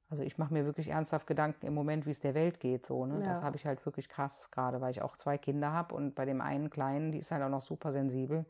Also ich mache mir wirklich ernsthaft Gedanken im Moment, wie es der Welt geht. So, ne? Ja. Das habe ich halt wirklich krass gerade, weil ich auch zwei Kinder habe und bei dem einen Kleinen, die ist halt auch noch super sensibel.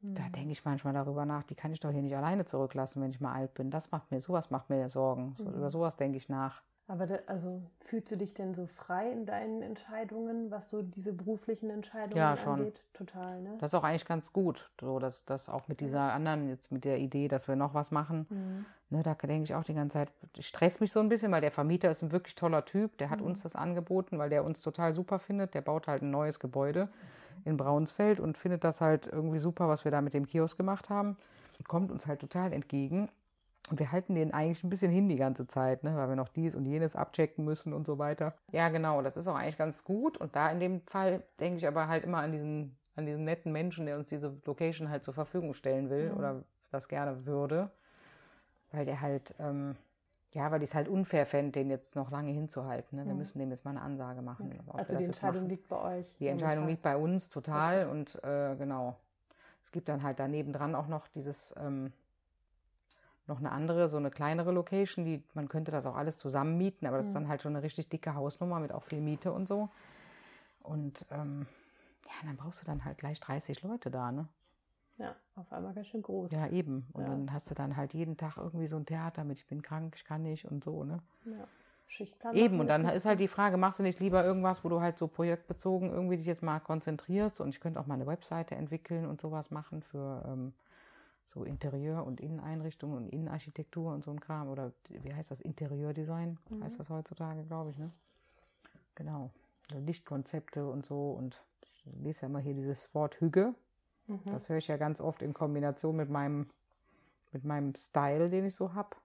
Mhm. Da denke ich manchmal darüber nach, die kann ich doch hier nicht alleine zurücklassen, wenn ich mal alt bin. Das macht mir, sowas macht mir Sorgen. So, mhm. Über sowas denke ich nach. Aber da, also fühlst du dich denn so frei in deinen Entscheidungen, was so diese beruflichen Entscheidungen ja, schon. angeht? Total, ne? Das ist auch eigentlich ganz gut, so dass das auch mit dieser anderen, jetzt mit der Idee, dass wir noch was machen, mhm. ne, da denke ich auch die ganze Zeit, ich stress mich so ein bisschen, weil der Vermieter ist ein wirklich toller Typ, der hat mhm. uns das angeboten, weil der uns total super findet, der baut halt ein neues Gebäude in Braunsfeld und findet das halt irgendwie super, was wir da mit dem Kiosk gemacht haben. Kommt uns halt total entgegen und wir halten den eigentlich ein bisschen hin die ganze Zeit, ne? weil wir noch dies und jenes abchecken müssen und so weiter. Ja, genau, das ist auch eigentlich ganz gut. Und da in dem Fall denke ich aber halt immer an diesen, an diesen netten Menschen, der uns diese Location halt zur Verfügung stellen will mhm. oder das gerne würde. Weil der halt, ähm, ja, weil ich es halt unfair fände, den jetzt noch lange hinzuhalten. Ne? Wir mhm. müssen dem jetzt mal eine Ansage machen. Okay. Also die Entscheidung liegt bei euch? Die Entscheidung liegt bei uns total okay. und äh, genau. Es gibt dann halt daneben dran auch noch dieses... Ähm, noch eine andere, so eine kleinere Location, die man könnte das auch alles zusammen mieten, aber das mhm. ist dann halt schon eine richtig dicke Hausnummer mit auch viel Miete und so. Und ähm, ja, dann brauchst du dann halt gleich 30 Leute da, ne? Ja, auf einmal ganz schön groß. Ja, eben. Und ja. dann hast du dann halt jeden Tag irgendwie so ein Theater mit, ich bin krank, ich kann nicht und so, ne? Ja. Schichtplan. Eben, und dann ist halt die Frage, machst du nicht lieber irgendwas, wo du halt so projektbezogen irgendwie dich jetzt mal konzentrierst und ich könnte auch mal eine Webseite entwickeln und sowas machen für ähm, so Interieur- und Inneneinrichtung und Innenarchitektur und so ein Kram. Oder wie heißt das? Interieurdesign mhm. heißt das heutzutage, glaube ich, ne? Genau. Lichtkonzepte und so. Und ich lese ja immer hier dieses Wort Hüge. Mhm. Das höre ich ja ganz oft in Kombination mit meinem, mit meinem Style, den ich so habe.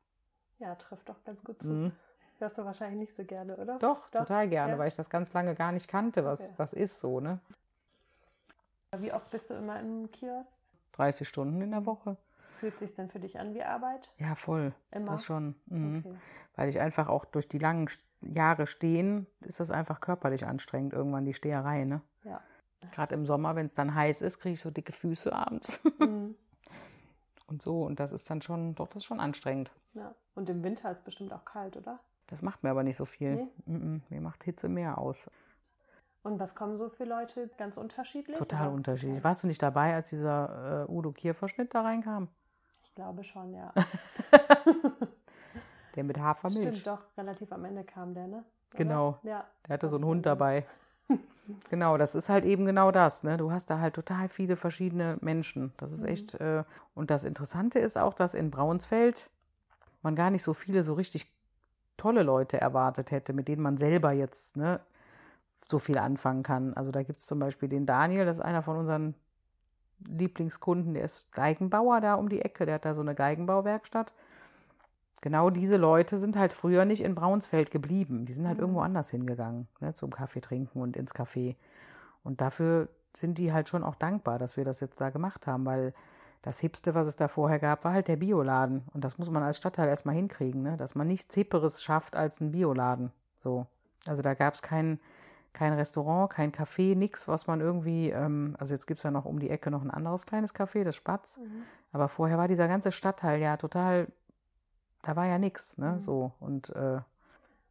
Ja, trifft doch ganz gut zu. Mhm. Hörst du wahrscheinlich nicht so gerne, oder? Doch, doch. total gerne, ja. weil ich das ganz lange gar nicht kannte, was okay. das ist so, ne? Wie oft bist du immer im Kiosk? 30 Stunden in der Woche. Fühlt sich denn für dich an wie Arbeit? Ja, voll. Immer? Das schon. Mhm. Okay. Weil ich einfach auch durch die langen Jahre stehen, ist das einfach körperlich anstrengend, irgendwann die Steherei, ne? Ja. Gerade im Sommer, wenn es dann heiß ist, kriege ich so dicke Füße abends. Mhm. und so. Und das ist dann schon, doch, das ist schon anstrengend. Ja. Und im Winter ist bestimmt auch kalt, oder? Das macht mir aber nicht so viel. Nee? -mm, mir macht Hitze mehr aus. Und was kommen so für Leute? Ganz unterschiedlich? Total oder? unterschiedlich. Warst du nicht dabei, als dieser äh, Udo Kier-Verschnitt da reinkam? Ich glaube schon, ja. der mit Hafermilch. Stimmt, doch, relativ am Ende kam der, ne? Oder? Genau. Ja. Der hatte so einen Hund dabei. genau, das ist halt eben genau das. Ne? Du hast da halt total viele verschiedene Menschen. Das ist mhm. echt. Äh, und das Interessante ist auch, dass in Braunsfeld man gar nicht so viele so richtig tolle Leute erwartet hätte, mit denen man selber jetzt ne, so viel anfangen kann. Also da gibt es zum Beispiel den Daniel, das ist einer von unseren Lieblingskunden, der ist Geigenbauer da um die Ecke, der hat da so eine Geigenbauwerkstatt. Genau diese Leute sind halt früher nicht in Braunsfeld geblieben. Die sind halt mhm. irgendwo anders hingegangen, ne, zum Kaffee trinken und ins Café. Und dafür sind die halt schon auch dankbar, dass wir das jetzt da gemacht haben, weil das Hipste, was es da vorher gab, war halt der Bioladen. Und das muss man als Stadtteil erstmal hinkriegen, ne? dass man nichts Hipperes schafft als ein Bioladen. So. Also da gab es kein, kein Restaurant, kein Café, nichts, was man irgendwie, ähm, also jetzt gibt es ja noch um die Ecke noch ein anderes kleines Café, das Spatz. Mhm. Aber vorher war dieser ganze Stadtteil ja total, da war ja nichts, ne? Mhm. So. Und, äh,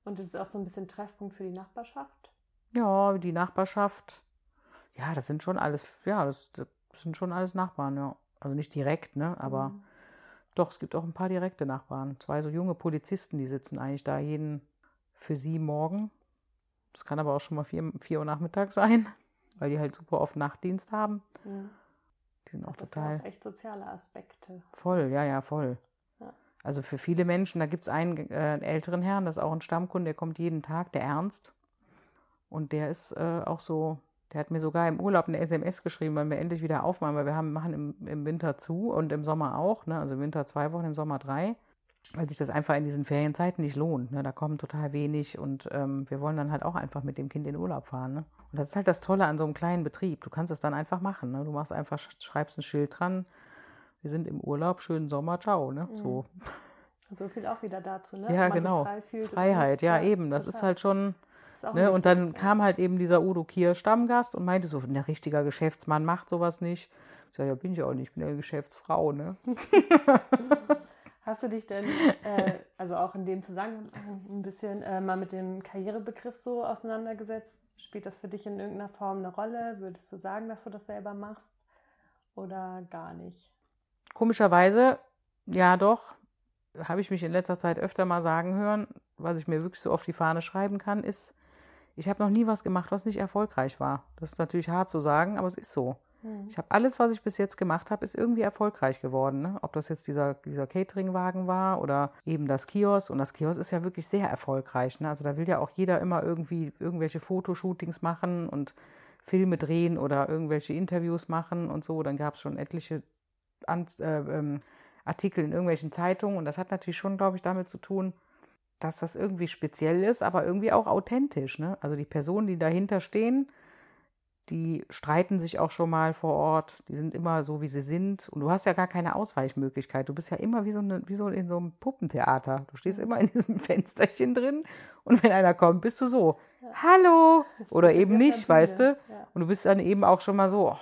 und das ist auch so ein bisschen Treffpunkt für die Nachbarschaft? Ja, die Nachbarschaft. Ja, das sind schon alles, ja, das, das sind schon alles Nachbarn, ja. Also nicht direkt, ne? Aber mhm. doch, es gibt auch ein paar direkte Nachbarn. Zwei so junge Polizisten, die sitzen eigentlich da jeden für sie morgen. Das kann aber auch schon mal vier, vier Uhr Nachmittag sein, weil die halt super oft Nachtdienst haben. Ja. Die sind auch das total. Sind auch echt soziale Aspekte. Voll, ja, ja, voll. Ja. Also für viele Menschen, da gibt es einen, äh, älteren Herrn, das ist auch ein Stammkunde, der kommt jeden Tag, der Ernst. Und der ist äh, auch so der hat mir sogar im Urlaub eine SMS geschrieben, weil wir endlich wieder aufmachen, weil wir haben, machen im, im Winter zu und im Sommer auch, ne? also im Winter zwei Wochen, im Sommer drei, weil sich das einfach in diesen Ferienzeiten nicht lohnt. Ne? Da kommen total wenig und ähm, wir wollen dann halt auch einfach mit dem Kind in den Urlaub fahren. Ne? Und das ist halt das Tolle an so einem kleinen Betrieb. Du kannst es dann einfach machen. Ne? Du machst einfach, schreibst ein Schild dran, wir sind im Urlaub, schönen Sommer, ciao. Ne? Mhm. So. So viel auch wieder dazu, ne? Ja, genau. Freiheit, ja, eben. Das total. ist halt schon Ne? Und dann kam halt eben dieser Udo Kier Stammgast und meinte so, ein richtiger Geschäftsmann macht sowas nicht. Ich sage, ja, bin ich auch nicht, ich bin ja Geschäftsfrau, ne? Hast du dich denn, äh, also auch in dem Zusammenhang ein bisschen äh, mal mit dem Karrierebegriff so auseinandergesetzt? Spielt das für dich in irgendeiner Form eine Rolle? Würdest du sagen, dass du das selber machst oder gar nicht? Komischerweise, ja doch, habe ich mich in letzter Zeit öfter mal sagen hören, was ich mir wirklich so auf die Fahne schreiben kann, ist, ich habe noch nie was gemacht, was nicht erfolgreich war. Das ist natürlich hart zu sagen, aber es ist so. Mhm. Ich habe alles, was ich bis jetzt gemacht habe, ist irgendwie erfolgreich geworden. Ne? Ob das jetzt dieser, dieser Cateringwagen war oder eben das Kiosk. Und das Kiosk ist ja wirklich sehr erfolgreich. Ne? Also da will ja auch jeder immer irgendwie irgendwelche Fotoshootings machen und Filme drehen oder irgendwelche Interviews machen und so. Dann gab es schon etliche An äh, ähm, Artikel in irgendwelchen Zeitungen. Und das hat natürlich schon, glaube ich, damit zu tun, dass das irgendwie speziell ist, aber irgendwie auch authentisch. Ne? Also die Personen, die dahinter stehen, die streiten sich auch schon mal vor Ort, die sind immer so, wie sie sind. Und du hast ja gar keine Ausweichmöglichkeit. Du bist ja immer wie so, eine, wie so in so einem Puppentheater. Du stehst immer in diesem Fensterchen drin und wenn einer kommt, bist du so, ja. hallo! Oder eben nicht, weißt du? Und du bist dann eben auch schon mal so, oh,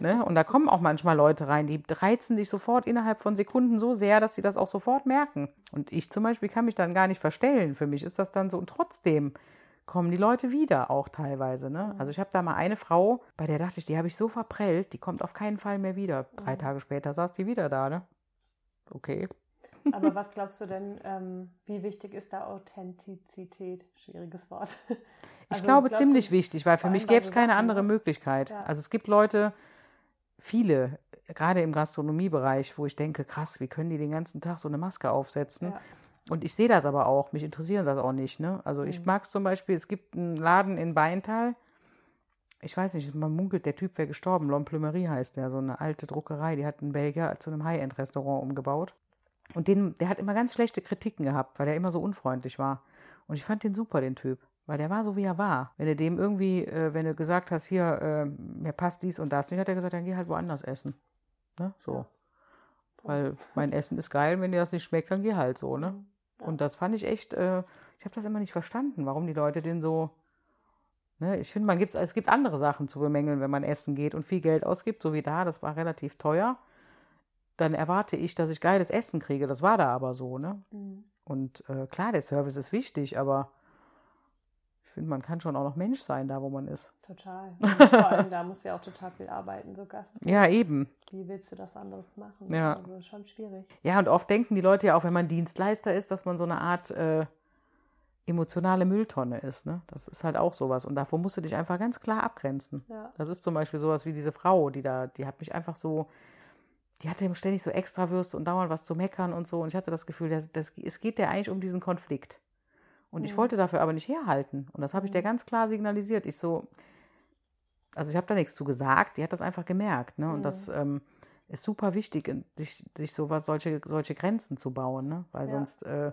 Ne? Und da kommen auch manchmal Leute rein, die reizen dich sofort innerhalb von Sekunden so sehr, dass sie das auch sofort merken. Und ich zum Beispiel kann mich dann gar nicht verstellen. Für mich ist das dann so. Und trotzdem kommen die Leute wieder auch teilweise. Ne? Also ich habe da mal eine Frau, bei der dachte ich, die habe ich so verprellt, die kommt auf keinen Fall mehr wieder. Drei. Tage später saß die wieder da. Ne? Okay. Aber was glaubst du denn, ähm, wie wichtig ist da Authentizität? Schwieriges Wort. Also, ich glaube ziemlich wichtig, weil für mich gäbe es keine andere ne? Möglichkeit. Ja. Also es gibt Leute, viele, gerade im Gastronomiebereich, wo ich denke, krass, wie können die den ganzen Tag so eine Maske aufsetzen? Ja. Und ich sehe das aber auch, mich interessiert das auch nicht. Ne? Also mhm. ich mag es zum Beispiel, es gibt einen Laden in Beintal, ich weiß nicht, man munkelt, der Typ wäre gestorben, L'Emplumerie heißt der, so eine alte Druckerei, die hat einen Belgier zu einem High-End-Restaurant umgebaut. Und den, der hat immer ganz schlechte Kritiken gehabt, weil er immer so unfreundlich war. Und ich fand den super, den Typ. Weil der war so, wie er war. Wenn du dem irgendwie, äh, wenn du gesagt hast, hier, äh, mir passt dies und das nicht, hat er gesagt, dann geh halt woanders essen. Ne? So. Ja. Weil mein Essen ist geil, wenn dir das nicht schmeckt, dann geh halt so, ne? Ja. Und das fand ich echt, äh, ich habe das immer nicht verstanden, warum die Leute den so. Ne? Ich finde, man gibt's, es gibt andere Sachen zu bemängeln, wenn man essen geht und viel Geld ausgibt, so wie da, das war relativ teuer. dann erwarte ich, dass ich geiles Essen kriege. Das war da aber so, ne? Mhm. Und äh, klar, der Service ist wichtig, aber finde, man kann schon auch noch Mensch sein, da wo man ist. Total. vor allem, da muss ja auch total viel arbeiten, so Gast. Ja, eben. Wie willst du das anderes machen? Ja. Also schon schwierig. Ja, und oft denken die Leute ja auch, wenn man Dienstleister ist, dass man so eine Art äh, emotionale Mülltonne ist. Ne? Das ist halt auch sowas. Und davor musst du dich einfach ganz klar abgrenzen. Ja. Das ist zum Beispiel sowas wie diese Frau, die da, die hat mich einfach so, die hatte ständig so Extrawürste und dauernd was zu meckern und so. Und ich hatte das Gefühl, das, das, es geht ja eigentlich um diesen Konflikt. Und ich Mhm. wollte dafür aber nicht herhalten. Und das habe ich der Mhm. ganz klar signalisiert. Ich so, also ich habe da nichts zu gesagt, die hat das einfach gemerkt. Ne? Und das Mhm. ähm, ist super wichtig, sich, sich sowas, solche, solche Grenzen zu bauen, ne? Weil Ja. sonst äh,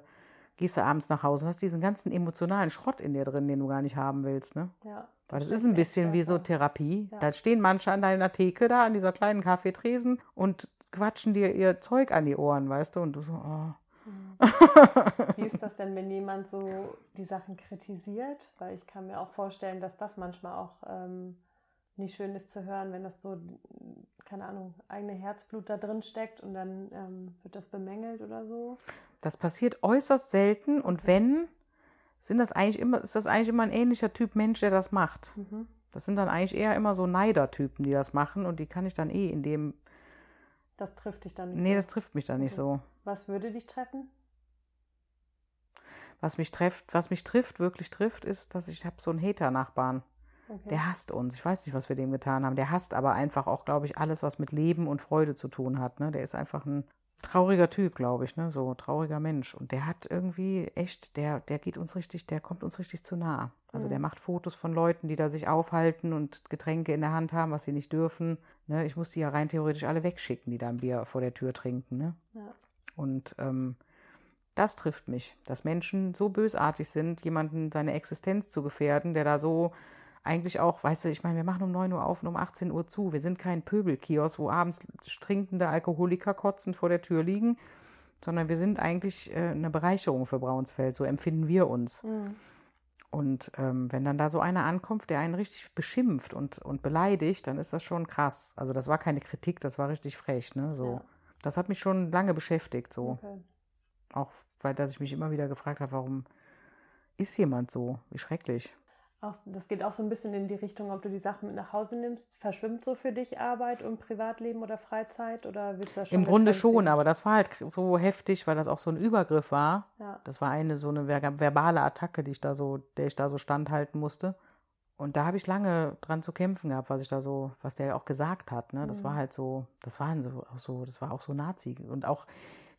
gehst du abends nach Hause und hast diesen ganzen emotionalen Schrott in dir drin, den du gar nicht haben willst, ne? Ja. Weil das stimmt ist ein bisschen wie so. Therapie. Ja. Da stehen manche an deiner Theke da, an dieser kleinen Kaffeetresen und quatschen dir ihr Zeug an die Ohren, weißt du? Und du so, oh. Wie ist das denn, wenn jemand so die Sachen kritisiert? Weil ich kann mir auch vorstellen, dass das manchmal auch ähm, nicht schön ist zu hören, wenn das so, keine Ahnung, eigene Herzblut da drin steckt und dann ähm, wird das bemängelt oder so. Das passiert äußerst selten und wenn, sind das eigentlich immer, ist das eigentlich immer ein ähnlicher Typ Mensch, der das macht. Mhm. Das sind dann eigentlich eher immer so Neidertypen, die das machen und die kann ich dann eh in dem. Das trifft dich dann nicht. Nee, so. das trifft mich dann nicht so. Was würde dich treffen? Was mich trifft, was mich trifft, wirklich trifft, ist, dass ich habe so einen Hater-Nachbarn. Okay. Der hasst uns. Ich weiß nicht, was wir dem getan haben. Der hasst aber einfach auch, glaube ich, alles, was mit Leben und Freude zu tun hat. Ne? Der ist einfach ein trauriger Typ, glaube ich, ne? So trauriger Mensch. Und der hat irgendwie echt, der, der geht uns richtig, der kommt uns richtig zu nah. Also Mhm. der macht Fotos von Leuten, die da sich aufhalten und Getränke in der Hand haben, was sie nicht dürfen. Ne? Ich muss die ja rein theoretisch alle wegschicken, die da ein Bier vor der Tür trinken. Ne? Ja. Und ähm, das trifft mich, dass Menschen so bösartig sind, jemanden seine Existenz zu gefährden, der da so eigentlich auch, weißt du, ich meine, wir machen um 9 Uhr auf und um 18 Uhr zu. Wir sind kein Pöbelkiosk, wo abends trinkende Alkoholiker kotzend vor der Tür liegen, sondern wir sind eigentlich äh, eine Bereicherung für Braunsfeld. So empfinden wir uns. Mhm. Und ähm, wenn dann da so einer ankommt, der einen richtig beschimpft und, und beleidigt, dann ist das schon krass. Also das war keine Kritik, das war richtig frech, ne? So. Ja. Das hat mich schon lange beschäftigt, so. Okay. Auch weil dass ich mich immer wieder gefragt habe, warum ist jemand so? Wie schrecklich. Auch, das geht auch so ein bisschen in die Richtung, ob du die Sachen mit nach Hause nimmst. Verschwimmt so für dich Arbeit und Privatleben oder Freizeit? Oder willst du das schon Im Grunde schon, aber das war halt so heftig, weil das auch so ein Übergriff war. Ja. Das war eine so eine ver verbale Attacke, die ich da so, der ich da so standhalten musste. Und da habe ich lange dran zu kämpfen gehabt, was ich da so, was der auch gesagt hat. Ne? Das Mhm. war halt so, das waren so auch so, das war auch so Nazi. Und auch,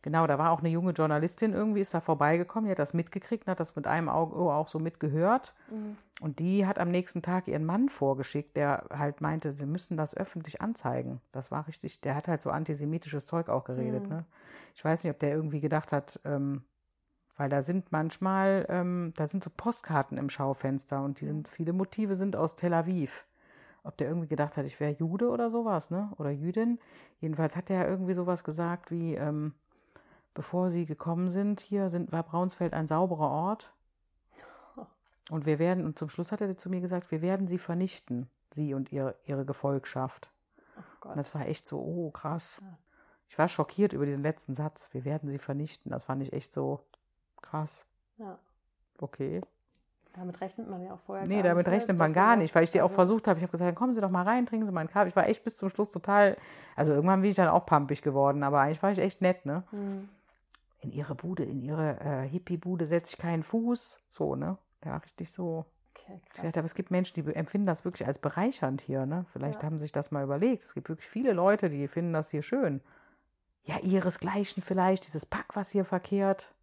genau, da war auch eine junge Journalistin irgendwie, ist da vorbeigekommen, die hat das mitgekriegt und hat das mit einem Auge auch so mitgehört. Mhm. Und die hat am nächsten Tag ihren Mann vorgeschickt, der halt meinte, sie müssen das öffentlich anzeigen. Das war richtig, der hat halt so antisemitisches Zeug auch geredet. Mhm. Ne? Ich weiß nicht, ob der irgendwie gedacht hat, ähm, weil da sind manchmal, ähm, da sind so Postkarten im Schaufenster und die sind, viele Motive sind aus Tel Aviv. Ob der irgendwie gedacht hat, ich wäre Jude oder sowas, ne? Oder Jüdin. Jedenfalls hat er irgendwie sowas gesagt wie, ähm, bevor sie gekommen sind, hier sind, war Braunsfeld ein sauberer Ort. Und wir werden, und zum Schluss hat er zu mir gesagt, wir werden sie vernichten, sie und ihre, ihre Gefolgschaft. Oh. Und das war echt so, oh krass. Ich war schockiert über diesen letzten Satz, wir werden sie vernichten. Das fand ich echt so krass. ja. Okay. Damit rechnet man ja auch vorher Nee, gar damit nicht, ne? rechnet man gar nicht, weil ich dir auch versucht habe. Ich habe gesagt, dann kommen Sie doch mal rein, trinken Sie mal einen Kaffee. Ich war echt bis zum Schluss total, also irgendwann bin ich dann auch pampig geworden, aber eigentlich war ich echt nett, ne? Mhm. In Ihre Bude, in Ihre äh, Hippie-Bude setze ich keinen Fuß. So, ne? War richtig so. Okay, dachte, aber es gibt Menschen, die empfinden das wirklich als bereichernd hier, ne? Vielleicht Ja. haben sich das mal überlegt. Es gibt wirklich viele Leute, die finden das hier schön. Ja, ihresgleichen vielleicht, dieses Pack, was hier verkehrt.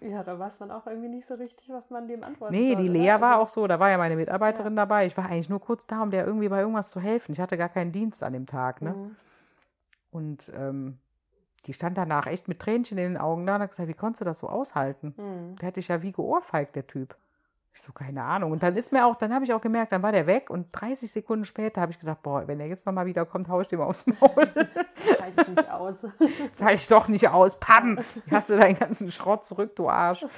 Ja, da weiß man auch irgendwie nicht so richtig, was man dem antworten Nee, soll, die oder? Lea war Also- auch so, da war ja meine Mitarbeiterin dabei. Ich war eigentlich nur kurz da, um der irgendwie bei irgendwas zu helfen. Ich hatte gar keinen Dienst an dem Tag, ne? Mhm. Und ähm, die stand danach echt mit Tränchen in den Augen da und hat gesagt, wie konntest du das so aushalten? Mhm. Der hätte dich ja wie geohrfeigt, der Typ. Ich so, keine Ahnung. Und dann ist mir auch, dann habe ich auch gemerkt, dann war der weg und 30 Sekunden später habe ich gedacht, boah, wenn er jetzt nochmal wiederkommt, hau ich dem aufs Maul. Halte ich nicht aus. Das halte ich doch nicht aus. Pam! Hast du deinen ganzen Schrott zurück, du Arsch.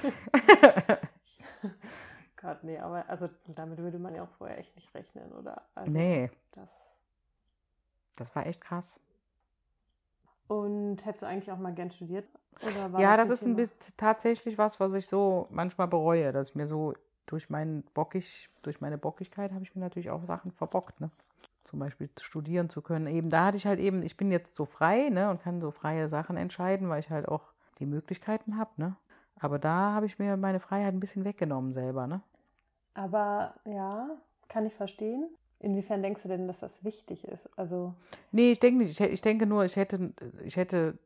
Gott, nee, aber also damit würde man ja auch vorher echt nicht rechnen, oder? Also, Nee, Das. das war echt krass. Und hättest du eigentlich auch mal gern studiert? ja, das, das ist ein bisschen tatsächlich was, was ich so manchmal bereue, dass ich mir so durch meinen Bockig, durch meine Bockigkeit habe ich mir natürlich auch Sachen verbockt, ne? Zum Beispiel studieren zu können. Eben, da hatte ich halt eben, ich bin jetzt so frei, ne, und kann so freie Sachen entscheiden, weil ich halt auch die Möglichkeiten habe, ne? Aber da habe ich mir meine Freiheit ein bisschen weggenommen selber, ne? Aber ja, kann ich verstehen. Inwiefern denkst du denn, dass das wichtig ist? Also nee, ich denke nicht. Ich, denke nur, ich hätte, ich hätte,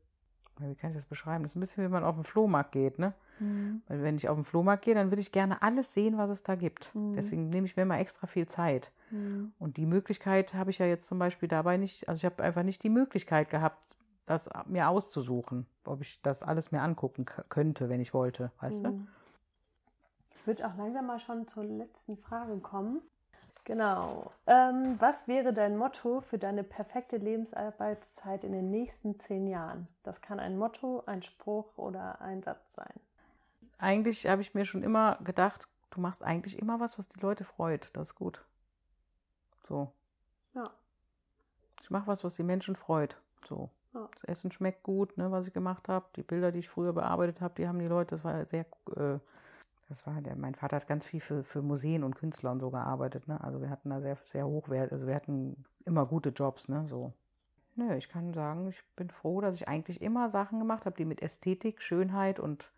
wie kann ich das beschreiben? Das ist ein bisschen, wie man auf den Flohmarkt geht, ne? Mhm. Weil wenn ich auf den Flohmarkt gehe, dann würde ich gerne alles sehen, was es da gibt. Mhm. Deswegen nehme ich mir immer extra viel Zeit. Mhm. Und die Möglichkeit habe ich ja jetzt zum Beispiel dabei nicht, also ich habe einfach nicht die Möglichkeit gehabt, das mir auszusuchen, ob ich das alles mir angucken könnte, wenn ich wollte, weißt du? Mhm. Ich würde auch langsam mal schon zur letzten Frage kommen. Genau. Ähm, was wäre dein Motto für deine perfekte Lebensarbeitszeit in den nächsten zehn Jahren? Das kann ein Motto, ein Spruch oder ein Satz sein. Eigentlich habe ich mir schon immer gedacht, du machst eigentlich immer was, was die Leute freut. Das ist gut. So. Ja. Ich mache was, was die Menschen freut. So. Ja. Das Essen schmeckt gut, ne, was ich gemacht habe. Die Bilder, die ich früher bearbeitet habe, die haben die Leute, das war sehr äh, das war der, mein Vater hat ganz viel für, für Museen und Künstler und so gearbeitet, ne? Also wir hatten da sehr, sehr hochwert, also wir hatten immer gute Jobs, ne? So. Nö, ich kann sagen, ich bin froh, dass ich eigentlich immer Sachen gemacht habe, die mit Ästhetik, Schönheit und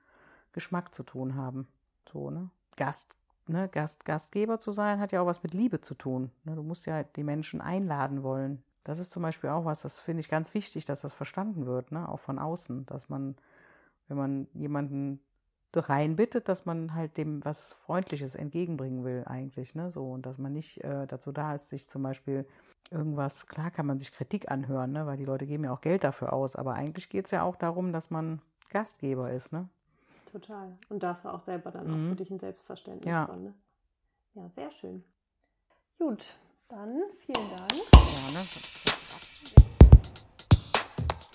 Geschmack zu tun haben. So, ne? Gast, ne? Gast, Gastgeber zu sein, hat ja auch was mit Liebe zu tun. Ne? Du musst ja die Menschen einladen wollen. Das ist zum Beispiel auch was, das finde ich ganz wichtig, dass das verstanden wird, ne? Auch von außen, dass man, wenn man jemanden reinbittet, dass man halt dem was Freundliches entgegenbringen will eigentlich, ne, so und dass man nicht äh, dazu da ist, sich zum Beispiel irgendwas, klar kann man sich Kritik anhören, ne, weil die Leute geben ja auch Geld dafür aus, aber eigentlich geht es ja auch darum, dass man Gastgeber ist, ne. Total. Und da hast du auch selber dann mhm. auch für dich ein Selbstverständnis ja. von, ne? Ja, sehr schön. Gut, dann vielen Dank. Ja, ne?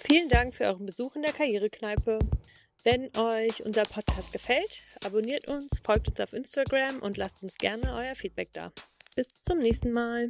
Vielen Dank für euren Besuch in der Karrierekneipe. Wenn euch unser Podcast gefällt, abonniert uns, folgt uns auf Instagram und lasst uns gerne euer Feedback da. Bis zum nächsten Mal.